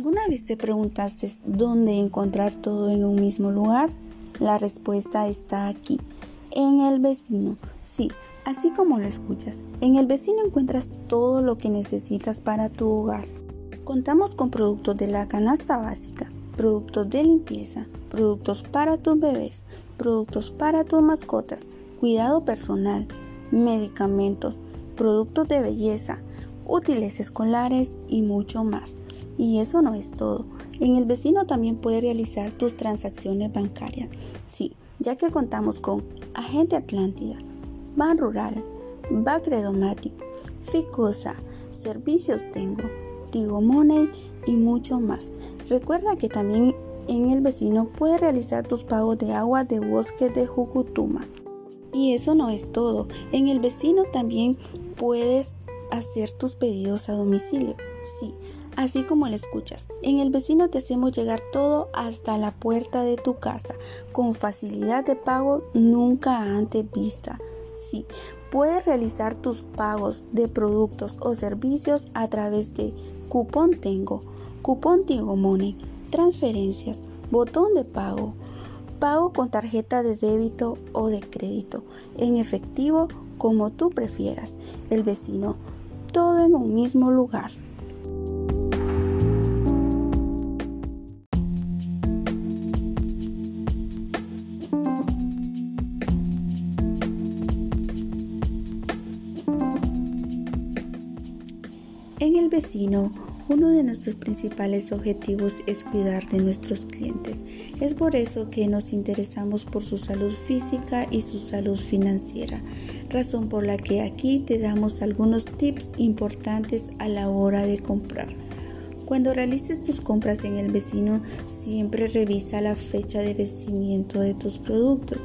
¿Alguna vez te preguntaste dónde encontrar todo en un mismo lugar? La respuesta está aquí, en el vecino. Sí, así como lo escuchas, en el vecino encuentras todo lo que necesitas para tu hogar. Contamos con productos de la canasta básica, productos de limpieza, productos para tus bebés, productos para tus mascotas, cuidado personal, medicamentos, productos de belleza, útiles escolares y mucho más. Y eso no es todo. En el vecino también puedes realizar tus transacciones bancarias. Sí, ya que contamos con Agente Atlántida, Ban Rural, Bacredomatic, Ficosa, Servicios Tengo, Tigo Money y mucho más. Recuerda que también en el vecino puedes realizar tus pagos de agua de bosque de Jucutuma. Y eso no es todo. En el vecino también puedes hacer tus pedidos a domicilio. Sí, así como lo escuchas. En el vecino te hacemos llegar todo hasta la puerta de tu casa, con facilidad de pago nunca antes vista. Sí, puedes realizar tus pagos de productos o servicios a través de Cupón Tengo, Cupón Tigo Money, transferencias, botón de pago, pago con tarjeta de débito o de crédito, en efectivo como tú prefieras. El vecino, todo en un mismo lugar. En el vecino, uno de nuestros principales objetivos es cuidar de nuestros clientes. Es por eso que nos interesamos por su salud física y su salud financiera, razón por la que aquí te damos algunos tips importantes a la hora de comprar. Cuando realices tus compras en el vecino, siempre revisa la fecha de vencimiento de tus productos.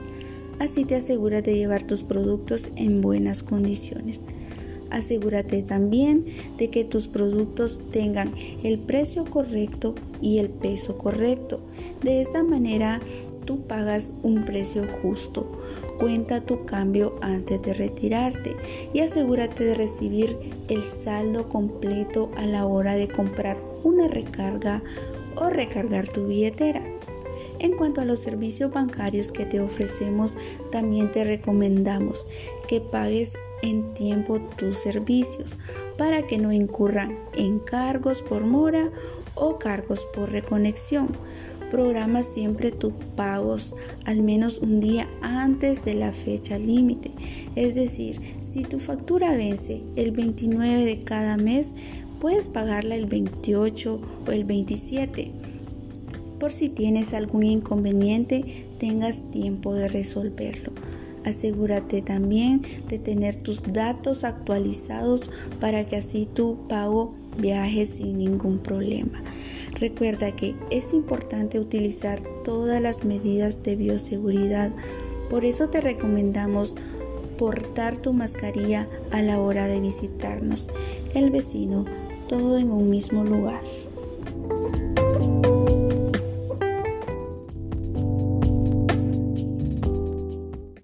Así te aseguras de llevar tus productos en buenas condiciones. Asegúrate también de que tus productos tengan el precio correcto y el peso correcto. De esta manera tú pagas un precio justo. Cuenta tu cambio antes de retirarte y asegúrate de recibir el saldo completo a la hora de comprar una recarga o recargar tu billetera. En cuanto a los servicios bancarios que te ofrecemos, también te recomendamos que pagues en tiempo tus servicios para que no incurran en cargos por mora o cargos por reconexión. Programa siempre tus pagos al menos un día antes de la fecha límite. Es decir, si tu factura vence el 29 de cada mes, puedes pagarla el 28 o el 27 por si tienes algún inconveniente tengas tiempo de resolverlo. Asegúrate también de tener tus datos actualizados para que así tu pago viaje sin ningún problema. Recuerda que es importante utilizar todas las medidas de bioseguridad. Por eso te recomendamos portar tu mascarilla a la hora de visitarnos. El vecino, todo en un mismo lugar.